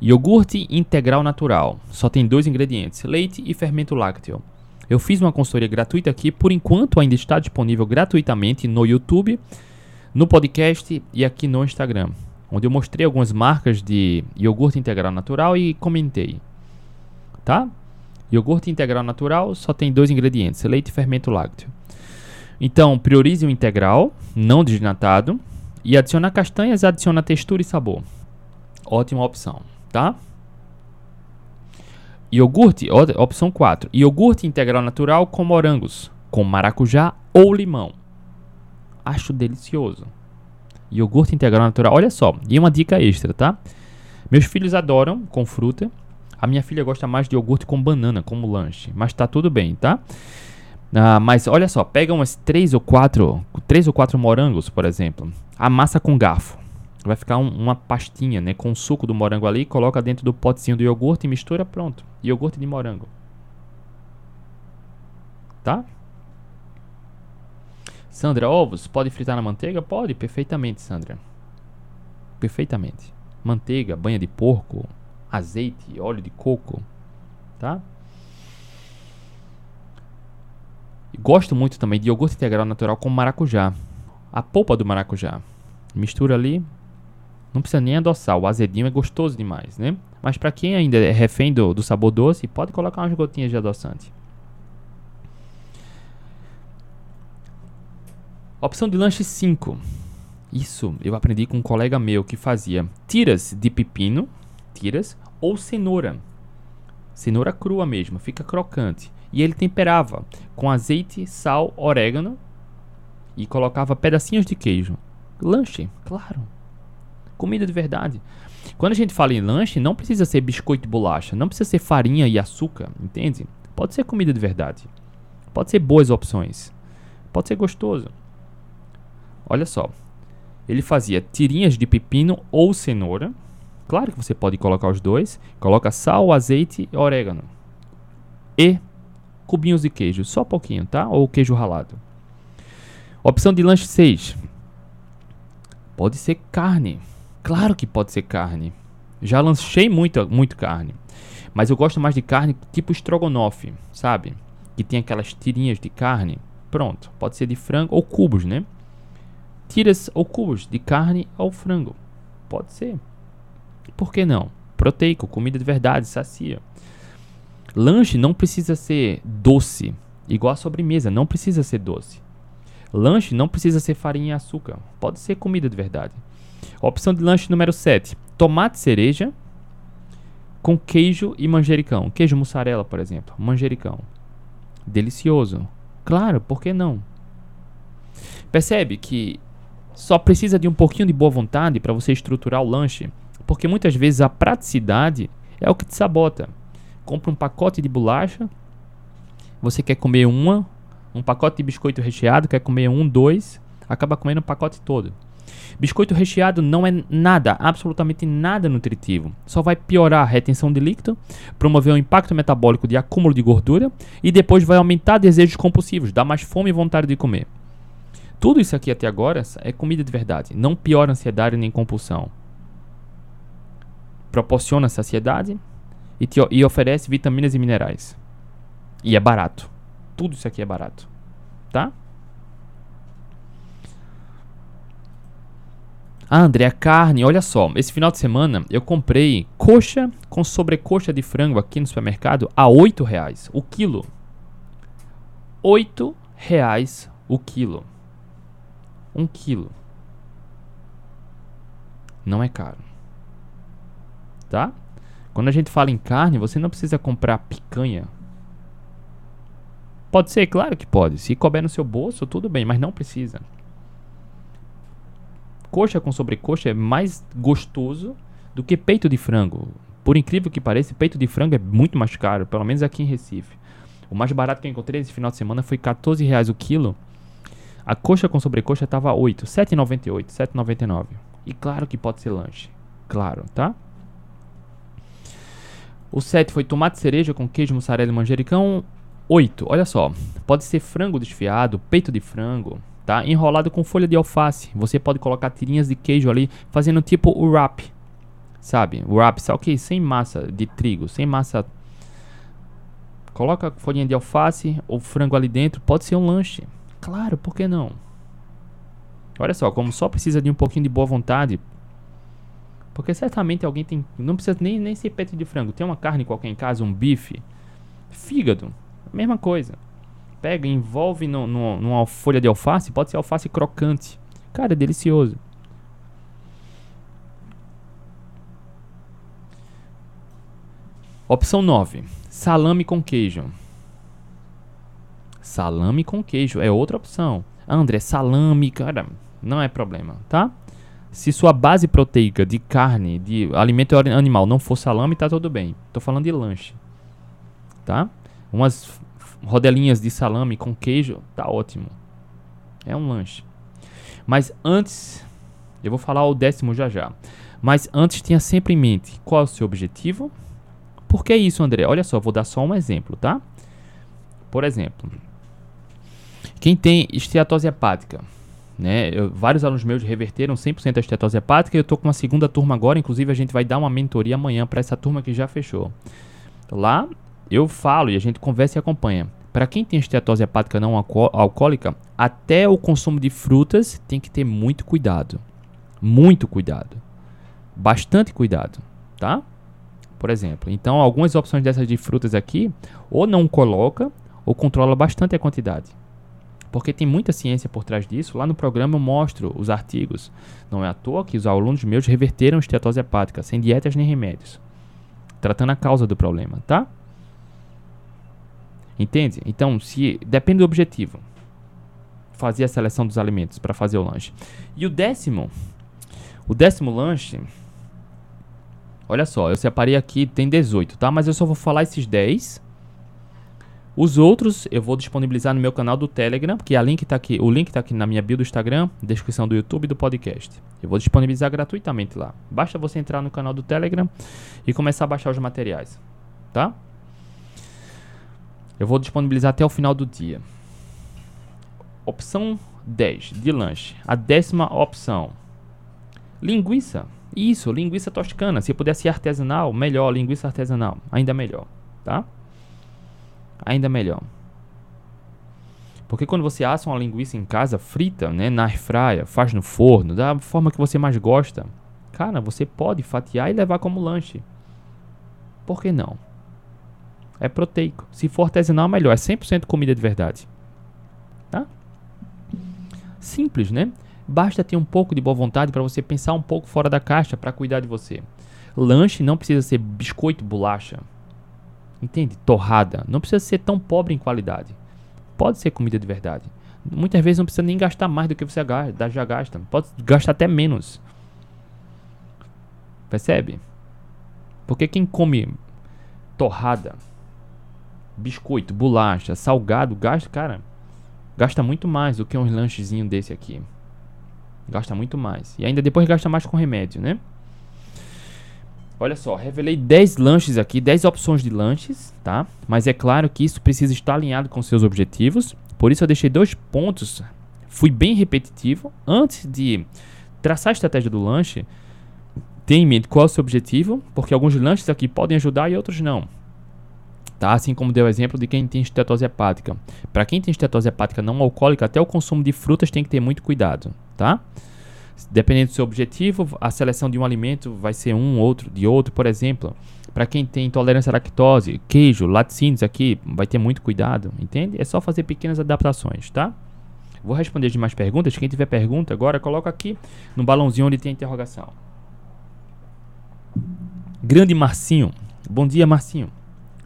Iogurte integral natural. Só tem dois ingredientes: leite e fermento lácteo. Eu fiz uma consultoria gratuita aqui, por enquanto ainda está disponível gratuitamente no YouTube, no podcast e aqui no Instagram onde eu mostrei algumas marcas de iogurte integral natural e comentei. Tá? Iogurte integral natural só tem dois ingredientes: leite e fermento lácteo. Então, priorize o integral, não desnatado, e adicionar castanhas adiciona textura e sabor. Ótima opção, tá? Iogurte, opção 4. Iogurte integral natural com morangos, com maracujá ou limão. Acho delicioso. Iogurte integral natural. Olha só, e uma dica extra, tá? Meus filhos adoram com fruta. A minha filha gosta mais de iogurte com banana como lanche, mas tá tudo bem, tá? Ah, mas olha só, pega umas três ou quatro, três ou quatro morangos, por exemplo, amassa com garfo. Vai ficar um, uma pastinha, né, com o suco do morango ali, coloca dentro do potezinho do iogurte e mistura, pronto. Iogurte de morango. Tá? Sandra, ovos pode fritar na manteiga? Pode, perfeitamente, Sandra. Perfeitamente. Manteiga, banha de porco, azeite, óleo de coco, tá? Gosto muito também de iogurte integral natural com maracujá. A polpa do maracujá. Mistura ali. Não precisa nem adoçar. O azedinho é gostoso demais, né? Mas para quem ainda é refém do, do sabor doce, pode colocar umas gotinhas de adoçante. Opção de lanche 5. Isso eu aprendi com um colega meu que fazia tiras de pepino, tiras, ou cenoura. Cenoura crua mesmo, fica crocante. E ele temperava com azeite, sal, orégano e colocava pedacinhos de queijo. Lanche, claro. Comida de verdade. Quando a gente fala em lanche, não precisa ser biscoito e bolacha, não precisa ser farinha e açúcar, entende? Pode ser comida de verdade. Pode ser boas opções. Pode ser gostoso. Olha só. Ele fazia tirinhas de pepino ou cenoura. Claro que você pode colocar os dois. Coloca sal, azeite e orégano. E cubinhos de queijo, só pouquinho, tá? Ou queijo ralado. Opção de lanche 6. Pode ser carne. Claro que pode ser carne. Já lanchei muito, muito carne. Mas eu gosto mais de carne tipo estrogonofe, sabe? Que tem aquelas tirinhas de carne. Pronto. Pode ser de frango ou cubos, né? tiras ou cubos de carne ou frango. Pode ser. Por que não? Proteico, comida de verdade, sacia. Lanche não precisa ser doce, igual a sobremesa, não precisa ser doce. Lanche não precisa ser farinha e açúcar, pode ser comida de verdade. Opção de lanche número 7: tomate cereja com queijo e manjericão. Queijo mussarela, por exemplo, manjericão. Delicioso. Claro, por que não? Percebe que só precisa de um pouquinho de boa vontade para você estruturar o lanche, porque muitas vezes a praticidade é o que te sabota. Compra um pacote de bolacha, você quer comer uma, um pacote de biscoito recheado, quer comer um, dois, acaba comendo o pacote todo. Biscoito recheado não é nada, absolutamente nada nutritivo. Só vai piorar a retenção de líquido, promover um impacto metabólico de acúmulo de gordura e depois vai aumentar desejos compulsivos, dar mais fome e vontade de comer. Tudo isso aqui até agora é comida de verdade, não piora ansiedade nem compulsão. Proporciona saciedade e, te, e oferece vitaminas e minerais. E é barato. Tudo isso aqui é barato. Tá? Ah, André, a carne, olha só, esse final de semana eu comprei coxa com sobrecoxa de frango aqui no supermercado a 8 reais o quilo. 8 reais o quilo. Um quilo. Não é caro. Tá? Quando a gente fala em carne, você não precisa comprar picanha. Pode ser, claro que pode. Se couber no seu bolso, tudo bem, mas não precisa coxa com sobrecoxa é mais gostoso do que peito de frango. Por incrível que pareça, peito de frango é muito mais caro, pelo menos aqui em Recife. O mais barato que eu encontrei esse final de semana foi 14 reais o quilo. A coxa com sobrecoxa estava 8, 7,98, 7,99. E claro que pode ser lanche. Claro, tá? O 7 foi tomate cereja com queijo, mussarela e manjericão. 8, olha só. Pode ser frango desfiado, peito de frango, tá? Enrolado com folha de alface. Você pode colocar tirinhas de queijo ali, fazendo tipo o wrap, sabe? O wrap, só que sem massa de trigo, sem massa. Coloca folhinha de alface ou frango ali dentro, pode ser um lanche. Claro, por que não? Olha só, como só precisa de um pouquinho de boa vontade. Porque certamente alguém tem. Não precisa nem, nem ser peito de frango. Tem uma carne qualquer em casa, um bife. Fígado. Mesma coisa pega, envolve no, no, numa folha de alface, pode ser alface crocante. Cara, é delicioso. Opção 9. Salame com queijo. Salame com queijo é outra opção. André, salame, cara, não é problema, tá? Se sua base proteica de carne, de alimento animal não for salame, tá tudo bem. Tô falando de lanche, tá? Umas rodelinhas de salame com queijo, tá ótimo. É um lanche. Mas antes, eu vou falar o décimo já já. Mas antes tenha sempre em mente qual é o seu objetivo. Por que isso, André? Olha só, vou dar só um exemplo, tá? Por exemplo, quem tem esteatose hepática, né? Eu, vários alunos meus reverteram 100% a esteatose hepática e eu tô com uma segunda turma agora, inclusive a gente vai dar uma mentoria amanhã para essa turma que já fechou. Lá eu falo e a gente conversa e acompanha. Para quem tem esteatose hepática não alcoólica, até o consumo de frutas tem que ter muito cuidado. Muito cuidado. Bastante cuidado, tá? Por exemplo, então algumas opções dessas de frutas aqui, ou não coloca, ou controla bastante a quantidade. Porque tem muita ciência por trás disso. Lá no programa eu mostro os artigos. Não é à toa que os alunos meus reverteram esteatose hepática, sem dietas nem remédios. Tratando a causa do problema, tá? Entende? Então, se depende do objetivo. Fazer a seleção dos alimentos para fazer o lanche. E o décimo, o décimo lanche, olha só, eu separei aqui, tem 18, tá? Mas eu só vou falar esses 10. Os outros eu vou disponibilizar no meu canal do Telegram, que a link tá aqui, o link está aqui na minha bio do Instagram, descrição do YouTube e do podcast. Eu vou disponibilizar gratuitamente lá. Basta você entrar no canal do Telegram e começar a baixar os materiais, tá? Eu vou disponibilizar até o final do dia. Opção 10 de lanche. A décima opção. Linguiça. Isso, linguiça toscana. Se puder ser artesanal, melhor. Linguiça artesanal. Ainda melhor. Tá? Ainda melhor. Porque quando você assa uma linguiça em casa, frita, né, na airfryer, faz no forno, da forma que você mais gosta, cara, você pode fatiar e levar como lanche. Por que não? é proteico. Se for artesanal, melhor. É 100% comida de verdade. Tá? Simples, né? Basta ter um pouco de boa vontade para você pensar um pouco fora da caixa para cuidar de você. Lanche não precisa ser biscoito, bolacha. Entende? Torrada. Não precisa ser tão pobre em qualidade. pode ser comida de verdade. Muitas vezes não precisa nem gastar mais do que você já gasta. Pode gastar até menos. Percebe? Porque quem come torrada, biscoito, bolacha, salgado, gasta, cara, gasta muito mais do que um lanchezinho desse aqui. Gasta muito mais. E ainda depois gasta mais com remédio, né? Olha só, revelei 10 lanches aqui, 10 opções de lanches, tá? Mas é claro que isso precisa estar alinhado com seus objetivos. Por isso eu deixei dois pontos. Fui bem repetitivo. Antes de traçar a estratégia do lanche, tenha em mente qual é o seu objetivo, porque alguns lanches aqui podem ajudar e outros não. Tá? Assim como deu o exemplo de quem tem estetose hepática. Para quem tem estetose hepática não alcoólica, até o consumo de frutas tem que ter muito cuidado, tá? Dependendo do seu objetivo, a seleção de um alimento vai ser um, outro, de outro, por exemplo. Para quem tem intolerância à lactose, queijo, laticínios aqui, vai ter muito cuidado, entende? É só fazer pequenas adaptações, tá? Vou responder de mais perguntas. Quem tiver pergunta agora, coloca aqui no balãozinho onde tem a interrogação. Grande Marcinho. Bom dia, Marcinho.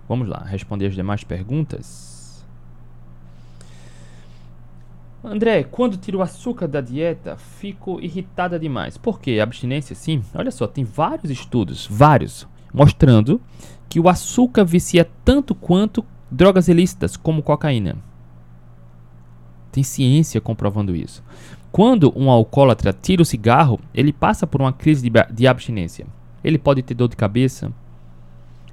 Vamos lá, responder as demais perguntas. André, quando tiro o açúcar da dieta, fico irritada demais. Por quê? Abstinência, sim. Olha só, tem vários estudos, vários, mostrando que o açúcar vicia tanto quanto drogas ilícitas, como cocaína. Tem ciência comprovando isso. Quando um alcoólatra tira o cigarro, ele passa por uma crise de, de abstinência. Ele pode ter dor de cabeça,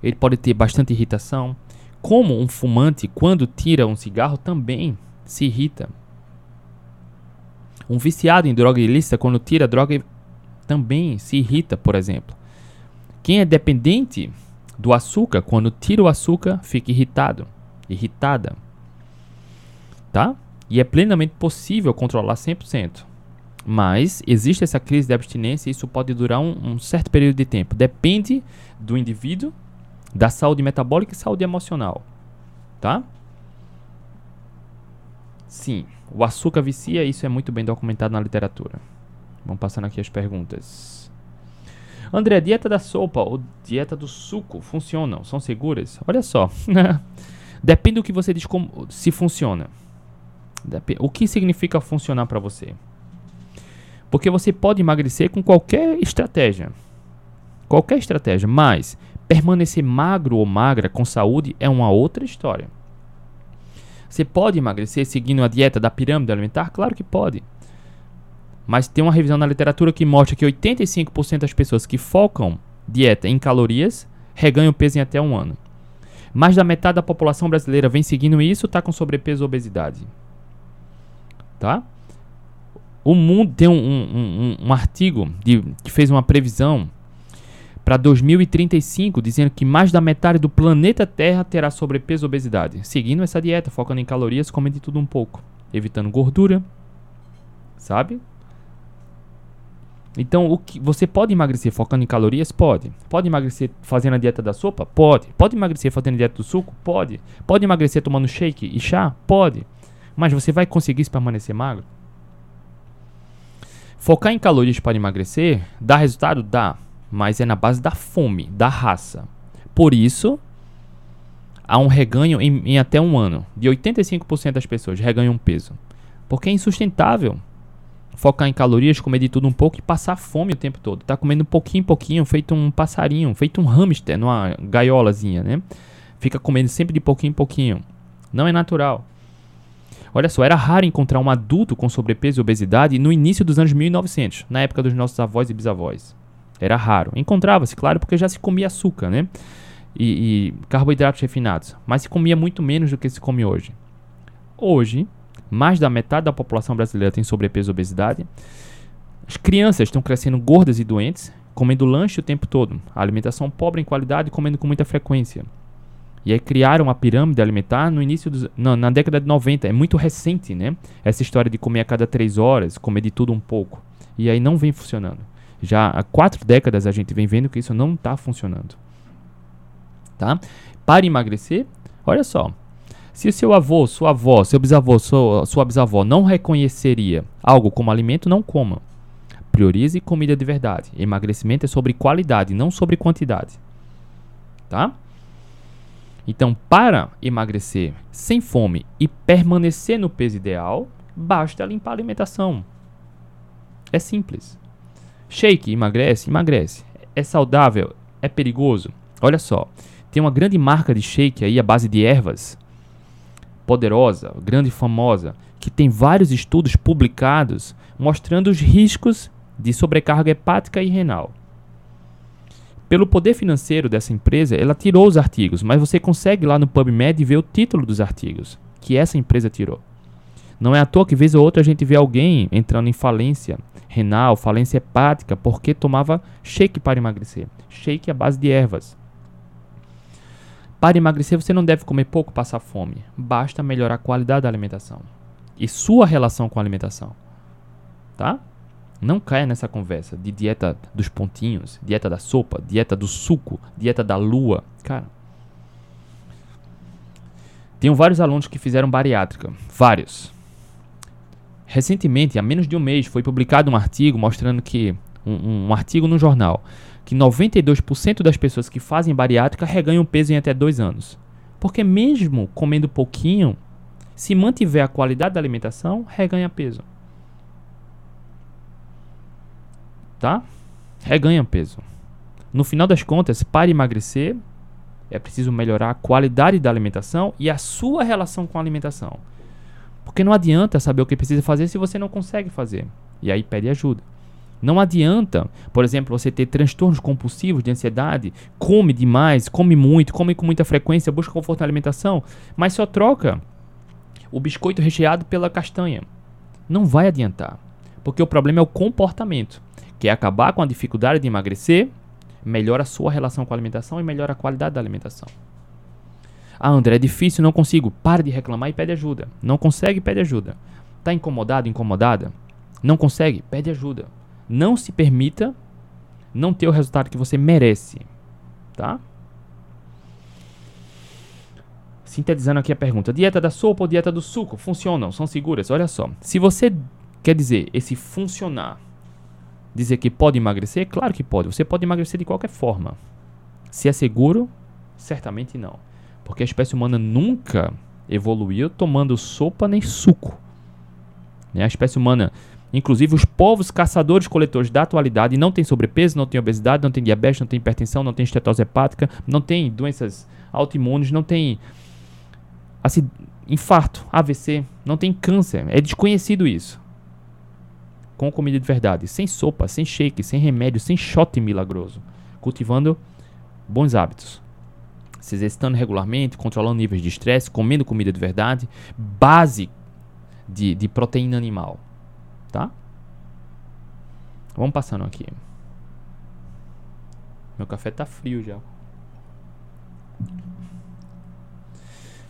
ele pode ter bastante irritação. Como um fumante, quando tira um cigarro, também se irrita. Um viciado em droga ilícita, quando tira a droga, também se irrita, por exemplo. Quem é dependente do açúcar, quando tira o açúcar, fica irritado, irritada. Tá? E é plenamente possível controlar 100%. Mas existe essa crise de abstinência e isso pode durar um, um certo período de tempo. Depende do indivíduo, da saúde metabólica e saúde emocional. Tá? Sim, o açúcar vicia, isso é muito bem documentado na literatura. Vamos passando aqui as perguntas. André, dieta da sopa ou dieta do suco funcionam? São seguras? Olha só. (laughs) Depende do que você diz como, se funciona. O que significa funcionar para você? Porque você pode emagrecer com qualquer estratégia. Qualquer estratégia, mas permanecer magro ou magra com saúde é uma outra história. Você pode emagrecer seguindo a dieta da pirâmide alimentar? Claro que pode. Mas tem uma revisão na literatura que mostra que 85% das pessoas que focam dieta em calorias reganham peso em até um ano. Mais da metade da população brasileira vem seguindo isso está com sobrepeso ou obesidade. Tá? O mundo tem um, um, um, um artigo de, que fez uma previsão para 2035, dizendo que mais da metade do planeta Terra terá sobrepeso e obesidade. Seguindo essa dieta, focando em calorias, comendo tudo um pouco, evitando gordura, sabe? Então, o que você pode emagrecer focando em calorias? Pode. Pode emagrecer fazendo a dieta da sopa? Pode. Pode emagrecer fazendo a dieta do suco? Pode. Pode emagrecer tomando shake e chá? Pode. Mas você vai conseguir se permanecer magro? Focar em calorias para emagrecer dá resultado? Dá mas é na base da fome, da raça. Por isso, há um reganho em, em até um ano. De 85% das pessoas reganham peso. Porque é insustentável focar em calorias, comer de tudo um pouco e passar fome o tempo todo. Tá comendo pouquinho pouquinho, feito um passarinho, feito um hamster numa gaiolazinha, né? Fica comendo sempre de pouquinho em pouquinho. Não é natural. Olha só, era raro encontrar um adulto com sobrepeso e obesidade no início dos anos 1900, na época dos nossos avós e bisavós. Era raro. Encontrava-se, claro, porque já se comia açúcar, né? E, e, carboidratos refinados. Mas se comia muito menos do que se come hoje. Hoje, mais da metade da população brasileira tem sobrepeso e obesidade. As crianças estão crescendo gordas e doentes, comendo lanche o tempo todo. A alimentação pobre em qualidade comendo com muita frequência. E aí criaram uma pirâmide alimentar no início dos, não, na década de 90. É muito recente, né? Essa história de comer a cada três horas, comer de tudo um pouco. E aí não vem funcionando. Já há quatro décadas a gente vem vendo que isso não está funcionando. Tá? Para emagrecer, olha só. Se seu avô, sua avó, seu bisavô, sua, sua bisavó não reconheceria algo como alimento, não coma. Priorize comida de verdade. Emagrecimento é sobre qualidade, não sobre quantidade. Tá? Então, para emagrecer sem fome e permanecer no peso ideal, basta limpar a alimentação. É simples. Shake emagrece? Emagrece. É saudável? É perigoso? Olha só, tem uma grande marca de shake aí à base de ervas, poderosa, grande e famosa, que tem vários estudos publicados mostrando os riscos de sobrecarga hepática e renal. Pelo poder financeiro dessa empresa, ela tirou os artigos, mas você consegue lá no PubMed ver o título dos artigos que essa empresa tirou. Não é à toa que vez ou outra a gente vê alguém entrando em falência renal, falência hepática, porque tomava shake para emagrecer. Shake à base de ervas. Para emagrecer, você não deve comer pouco, passar fome. Basta melhorar a qualidade da alimentação e sua relação com a alimentação. Tá? Não caia nessa conversa de dieta dos pontinhos, dieta da sopa, dieta do suco, dieta da lua. Cara. Tenho vários alunos que fizeram bariátrica. Vários. Recentemente, há menos de um mês, foi publicado um artigo mostrando que. Um, um artigo no jornal. Que 92% das pessoas que fazem bariátrica reganham peso em até dois anos. Porque mesmo comendo pouquinho, se mantiver a qualidade da alimentação, reganha peso. tá? Reganha peso. No final das contas, para emagrecer, é preciso melhorar a qualidade da alimentação e a sua relação com a alimentação. Porque não adianta saber o que precisa fazer se você não consegue fazer. E aí pede ajuda. Não adianta, por exemplo, você ter transtornos compulsivos de ansiedade, come demais, come muito, come com muita frequência, busca conforto na alimentação, mas só troca o biscoito recheado pela castanha. Não vai adiantar, porque o problema é o comportamento que é acabar com a dificuldade de emagrecer, melhora a sua relação com a alimentação e melhora a qualidade da alimentação. Ah, André, é difícil, não consigo. Para de reclamar e pede ajuda. Não consegue, pede ajuda. Tá incomodado, incomodada? Não consegue? Pede ajuda. Não se permita não ter o resultado que você merece, tá? Sintetizando aqui a pergunta: dieta da sopa ou dieta do suco funcionam? São seguras? Olha só. Se você quer dizer esse funcionar dizer que pode emagrecer? Claro que pode. Você pode emagrecer de qualquer forma. Se é seguro? Certamente não. Porque a espécie humana nunca evoluiu tomando sopa nem suco. Né? A espécie humana, inclusive os povos caçadores-coletores da atualidade, não tem sobrepeso, não tem obesidade, não tem diabetes, não tem hipertensão, não tem estetose hepática, não tem doenças autoimunes, não tem assim, infarto, AVC, não tem câncer. É desconhecido isso com comida de verdade, sem sopa, sem shake, sem remédio, sem shot milagroso, cultivando bons hábitos. Se exercitando regularmente, controlando níveis de estresse, comendo comida de verdade, base de, de proteína animal. Tá? Vamos passando aqui. Meu café tá frio já.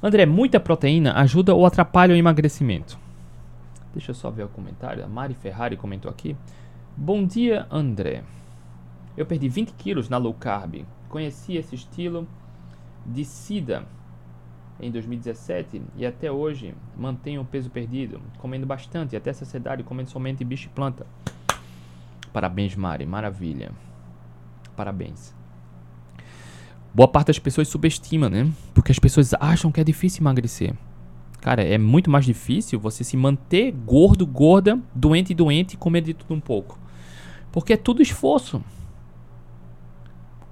André, muita proteína ajuda ou atrapalha o emagrecimento? Deixa eu só ver o comentário. A Mari Ferrari comentou aqui. Bom dia, André. Eu perdi 20 quilos na low carb. Conheci esse estilo de SIDA em 2017 e até hoje mantenho o peso perdido, comendo bastante, até saciedade, comendo somente bicho e planta. Parabéns, Mari, maravilha. Parabéns. Boa parte das pessoas subestima, né? Porque as pessoas acham que é difícil emagrecer. Cara, é muito mais difícil você se manter gordo, gorda, doente, doente e comer de tudo um pouco. Porque é tudo esforço.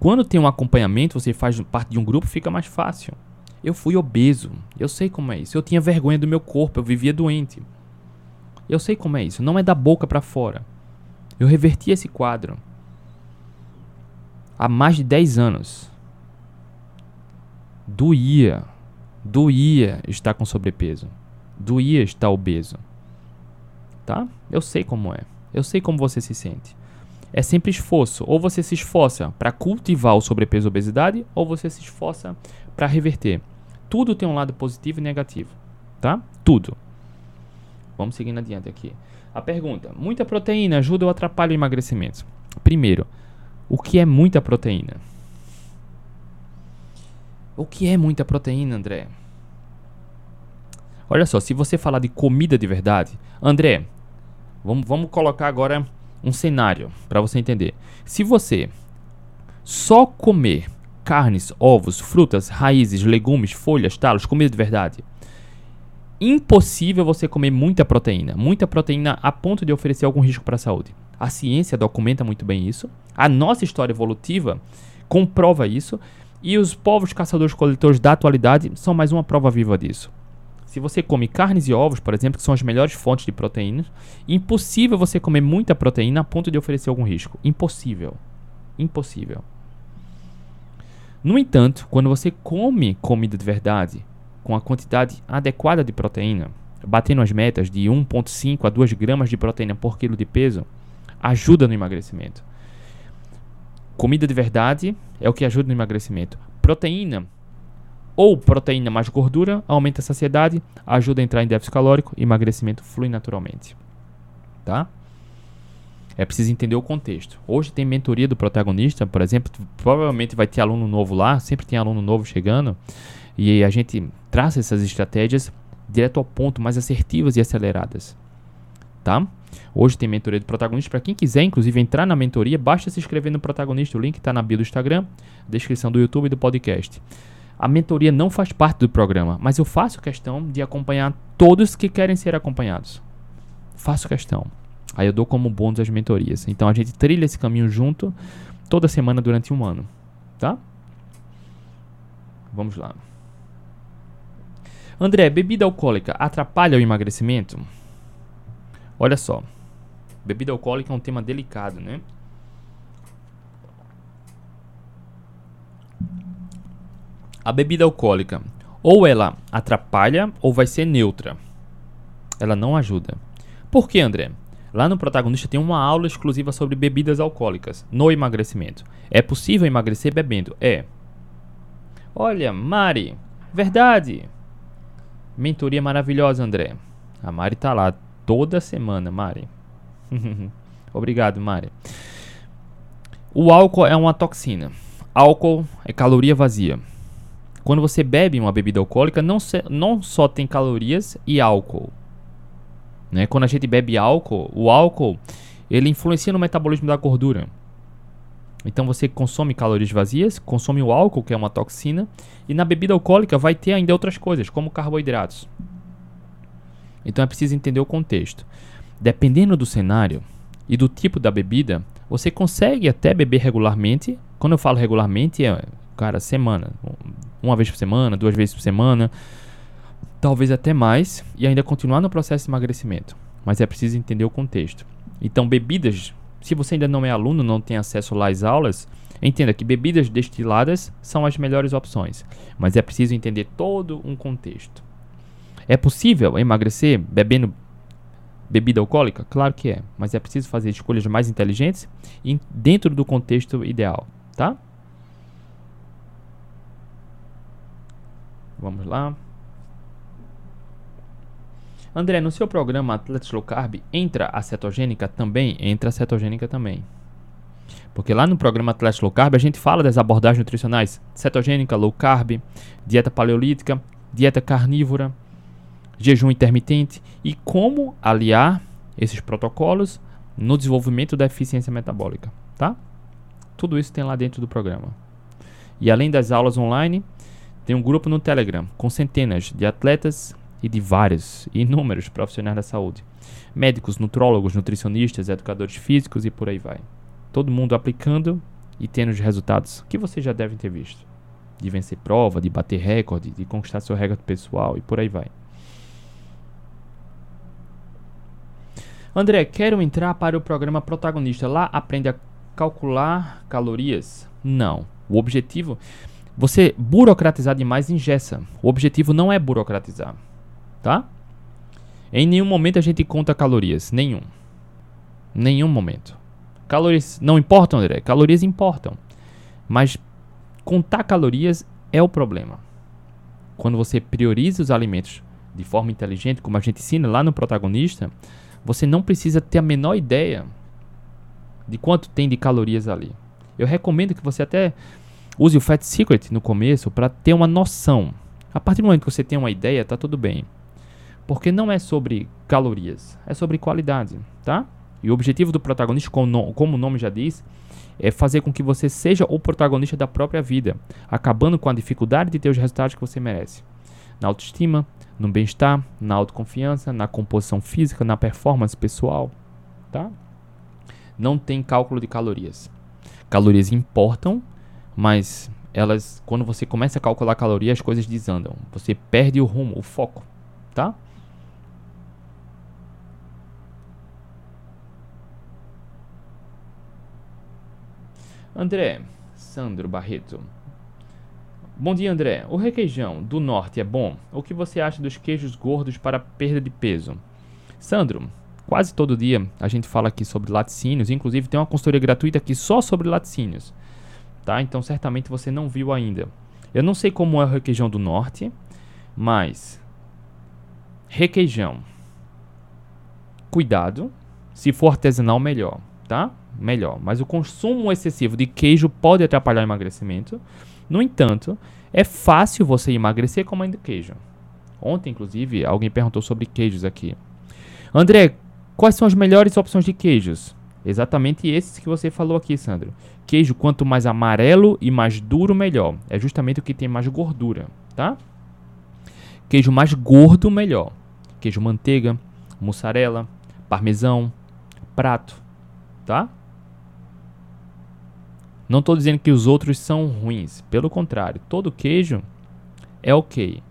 Quando tem um acompanhamento, você faz parte de um grupo, fica mais fácil. Eu fui obeso. Eu sei como é isso. Eu tinha vergonha do meu corpo, eu vivia doente. Eu sei como é isso. Não é da boca para fora. Eu reverti esse quadro há mais de 10 anos. Doía Doía estar com sobrepeso. Doía estar obeso. Tá? Eu sei como é. Eu sei como você se sente. É sempre esforço. Ou você se esforça para cultivar o sobrepeso e obesidade, ou você se esforça para reverter. Tudo tem um lado positivo e negativo. Tá? Tudo. Vamos seguindo adiante aqui. A pergunta: muita proteína ajuda ou atrapalha o emagrecimento? Primeiro, o que é muita proteína? O que é muita proteína, André? Olha só, se você falar de comida de verdade, André, vamos, vamos colocar agora um cenário para você entender. Se você só comer carnes, ovos, frutas, raízes, legumes, folhas, talos, comida de verdade. Impossível você comer muita proteína, muita proteína a ponto de oferecer algum risco para a saúde. A ciência documenta muito bem isso. A nossa história evolutiva comprova isso. E os povos caçadores-coletores da atualidade são mais uma prova viva disso. Se você come carnes e ovos, por exemplo, que são as melhores fontes de proteínas, impossível você comer muita proteína a ponto de oferecer algum risco. Impossível. Impossível. No entanto, quando você come comida de verdade, com a quantidade adequada de proteína, batendo as metas de 1,5 a 2 gramas de proteína por quilo de peso, ajuda no emagrecimento. Comida de verdade é o que ajuda no emagrecimento. Proteína ou proteína mais gordura, aumenta a saciedade, ajuda a entrar em déficit calórico, emagrecimento flui naturalmente. Tá? É preciso entender o contexto. Hoje tem mentoria do protagonista, por exemplo, provavelmente vai ter aluno novo lá, sempre tem aluno novo chegando, e a gente traça essas estratégias direto ao ponto, mais assertivas e aceleradas. Tá? Hoje tem mentoria do protagonista. Para quem quiser, inclusive, entrar na mentoria, basta se inscrever no protagonista. O link está na bio do Instagram, descrição do YouTube e do podcast. A mentoria não faz parte do programa, mas eu faço questão de acompanhar todos que querem ser acompanhados. Faço questão. Aí eu dou como bônus as mentorias. Então a gente trilha esse caminho junto toda semana durante um ano, tá? Vamos lá. André, bebida alcoólica atrapalha o emagrecimento? Olha só. Bebida alcoólica é um tema delicado, né? A bebida alcoólica ou ela atrapalha ou vai ser neutra. Ela não ajuda. Por que, André? Lá no protagonista tem uma aula exclusiva sobre bebidas alcoólicas no emagrecimento. É possível emagrecer bebendo? É. Olha, Mari, verdade. Mentoria maravilhosa, André. A Mari tá lá toda semana, Mari. (laughs) Obrigado, Mari. O álcool é uma toxina. Álcool é caloria vazia. Quando você bebe uma bebida alcoólica, não, se, não só tem calorias e álcool. Né? Quando a gente bebe álcool, o álcool ele influencia no metabolismo da gordura. Então você consome calorias vazias, consome o álcool, que é uma toxina, e na bebida alcoólica vai ter ainda outras coisas, como carboidratos. Então é preciso entender o contexto. Dependendo do cenário e do tipo da bebida, você consegue até beber regularmente. Quando eu falo regularmente, é, cara, semana, uma vez por semana, duas vezes por semana, talvez até mais, e ainda continuar no processo de emagrecimento. Mas é preciso entender o contexto. Então, bebidas, se você ainda não é aluno, não tem acesso lá às aulas, entenda que bebidas destiladas são as melhores opções, mas é preciso entender todo um contexto. É possível emagrecer bebendo bebida alcoólica? Claro que é, mas é preciso fazer escolhas mais inteligentes e dentro do contexto ideal, tá? Vamos lá. André, no seu programa Atletas Low Carb, entra a cetogênica também? Entra a cetogênica também. Porque lá no programa Atletas Low Carb a gente fala das abordagens nutricionais cetogênica, low carb, dieta paleolítica, dieta carnívora, jejum intermitente e como aliar esses protocolos no desenvolvimento da eficiência metabólica, tá? Tudo isso tem lá dentro do programa. E além das aulas online, tem um grupo no Telegram com centenas de atletas e de vários, inúmeros profissionais da saúde. Médicos, nutrólogos, nutricionistas, educadores físicos e por aí vai. Todo mundo aplicando e tendo os resultados que vocês já devem ter visto. De vencer prova, de bater recorde, de conquistar seu recorde pessoal e por aí vai. André, quero entrar para o programa protagonista. Lá aprende a calcular calorias? Não. O objetivo você burocratizar demais ingessa. O objetivo não é burocratizar, tá? Em nenhum momento a gente conta calorias, nenhum. Nenhum momento. Calorias não importam, André. Calorias importam. Mas contar calorias é o problema. Quando você prioriza os alimentos de forma inteligente, como a gente ensina lá no protagonista, você não precisa ter a menor ideia de quanto tem de calorias ali. Eu recomendo que você até Use o Fat Secret no começo para ter uma noção. A partir do momento que você tem uma ideia, tá tudo bem. Porque não é sobre calorias, é sobre qualidade, tá? E o objetivo do protagonista, como o nome já diz, é fazer com que você seja o protagonista da própria vida, acabando com a dificuldade de ter os resultados que você merece. Na autoestima, no bem-estar, na autoconfiança, na composição física, na performance pessoal, tá? Não tem cálculo de calorias. Calorias importam, mas elas, quando você começa a calcular calorias, as coisas desandam. Você perde o rumo, o foco, tá? André, Sandro Barreto. Bom dia, André. O requeijão do norte é bom? O que você acha dos queijos gordos para perda de peso? Sandro, quase todo dia a gente fala aqui sobre laticínios, inclusive tem uma consultoria gratuita aqui só sobre laticínios. Tá? Então certamente você não viu ainda. Eu não sei como é o requeijão do norte, mas requeijão. Cuidado, se for artesanal melhor, tá? melhor. Mas o consumo excessivo de queijo pode atrapalhar o emagrecimento. No entanto, é fácil você emagrecer comendo queijo. Ontem, inclusive, alguém perguntou sobre queijos aqui. André, quais são as melhores opções de queijos? Exatamente esses que você falou aqui, Sandro. Queijo quanto mais amarelo e mais duro, melhor. É justamente o que tem mais gordura, tá? Queijo mais gordo, melhor. Queijo manteiga, mussarela, parmesão, prato, tá? Não estou dizendo que os outros são ruins, pelo contrário, todo queijo é ok.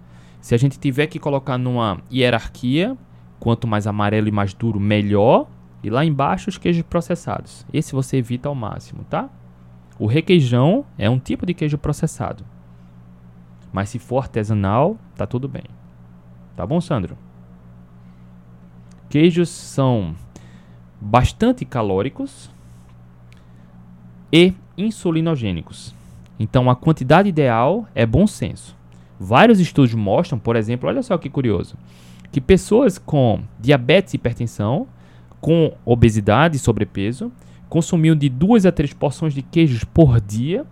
Se a gente tiver que colocar numa hierarquia, quanto mais amarelo e mais duro, melhor. E lá embaixo os queijos processados. Esse você evita ao máximo, tá? O requeijão é um tipo de queijo processado. Mas se for artesanal, tá tudo bem. Tá bom, Sandro? Queijos são bastante calóricos e insulinogênicos. Então, a quantidade ideal é bom senso. Vários estudos mostram, por exemplo, olha só que curioso, que pessoas com diabetes e hipertensão, com obesidade e sobrepeso, consumiam de duas a três porções de queijos por dia,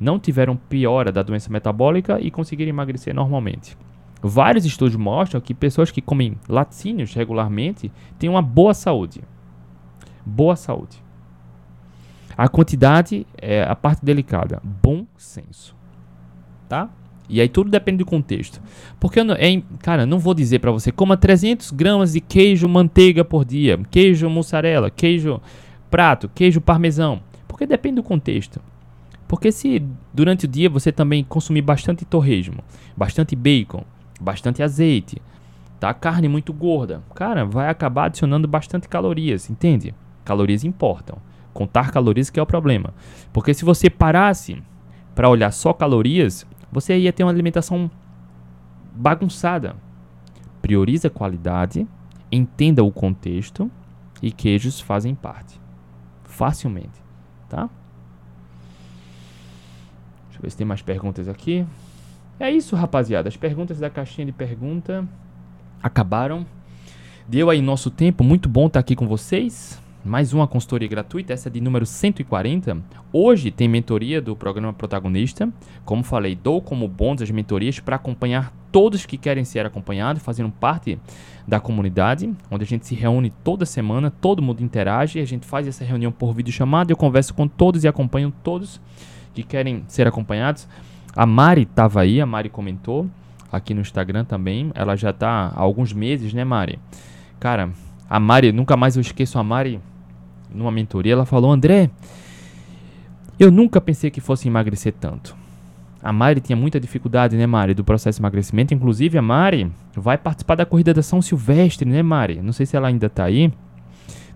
não tiveram piora da doença metabólica e conseguiram emagrecer normalmente. Vários estudos mostram que pessoas que comem laticínios regularmente têm uma boa saúde. Boa saúde. A quantidade é a parte delicada. Bom senso. Tá? E aí tudo depende do contexto. Porque, eu não, é, cara, não vou dizer para você, coma 300 gramas de queijo manteiga por dia, queijo mussarela, queijo prato, queijo parmesão. Porque depende do contexto. Porque se durante o dia você também consumir bastante torresmo, bastante bacon, bastante azeite, tá? Carne muito gorda, cara, vai acabar adicionando bastante calorias, entende? Calorias importam. Contar calorias que é o problema. Porque se você parasse para olhar só calorias, você ia ter uma alimentação bagunçada. Prioriza a qualidade, entenda o contexto e queijos fazem parte. Facilmente, tá? Deixa eu ver se tem mais perguntas aqui. É isso, rapaziada. As perguntas da caixinha de pergunta acabaram. Deu aí nosso tempo. Muito bom estar aqui com vocês mais uma consultoria gratuita, essa é de número 140. Hoje tem mentoria do programa Protagonista. Como falei, dou como bônus as mentorias para acompanhar todos que querem ser acompanhados, fazendo parte da comunidade, onde a gente se reúne toda semana, todo mundo interage, a gente faz essa reunião por vídeo chamada, eu converso com todos e acompanho todos que querem ser acompanhados. A Mari estava aí, a Mari comentou aqui no Instagram também, ela já está há alguns meses, né, Mari? Cara, a Mari, nunca mais eu esqueço a Mari numa mentoria, ela falou: André, eu nunca pensei que fosse emagrecer tanto. A Mari tinha muita dificuldade, né, Mari, do processo de emagrecimento. Inclusive, a Mari vai participar da corrida da São Silvestre, né, Mari? Não sei se ela ainda tá aí.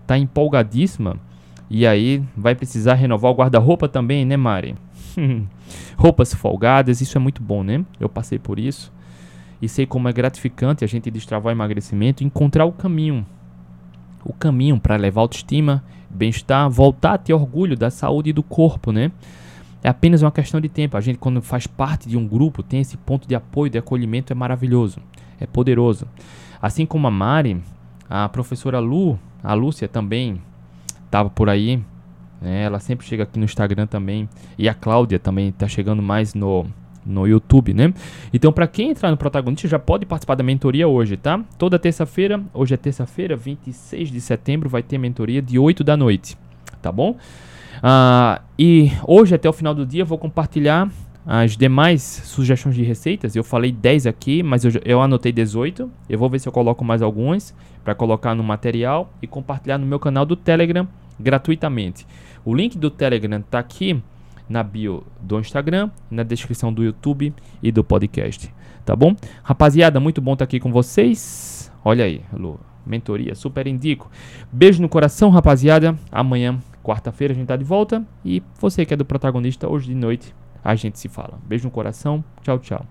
Tá empolgadíssima. E aí vai precisar renovar o guarda-roupa também, né, Mari? (laughs) Roupas folgadas, isso é muito bom, né? Eu passei por isso. E sei como é gratificante a gente destravar o emagrecimento e encontrar o caminho. O caminho para levar autoestima bem-estar, voltar a ter orgulho da saúde e do corpo, né? É apenas uma questão de tempo. A gente, quando faz parte de um grupo, tem esse ponto de apoio, de acolhimento, é maravilhoso, é poderoso. Assim como a Mari, a professora Lu, a Lúcia também estava por aí. Né? Ela sempre chega aqui no Instagram também. E a Cláudia também está chegando mais no, no YouTube, né? Então, para quem entrar no protagonista, já pode participar da mentoria hoje, tá? Toda terça-feira, hoje é terça-feira, 26 de setembro, vai ter mentoria de 8 da noite. tá bom? Ah, e hoje, até o final do dia, vou compartilhar as demais sugestões de receitas. Eu falei 10 aqui, mas eu, eu anotei 18. Eu vou ver se eu coloco mais algumas para colocar no material e compartilhar no meu canal do Telegram gratuitamente. O link do Telegram está aqui na bio do Instagram, na descrição do YouTube e do podcast. Tá bom? Rapaziada, muito bom estar aqui com vocês. Olha aí, Lu, mentoria, super indico. Beijo no coração, rapaziada. Amanhã, quarta-feira, a gente tá de volta. E você que é do protagonista, hoje de noite a gente se fala. Beijo no coração. Tchau, tchau.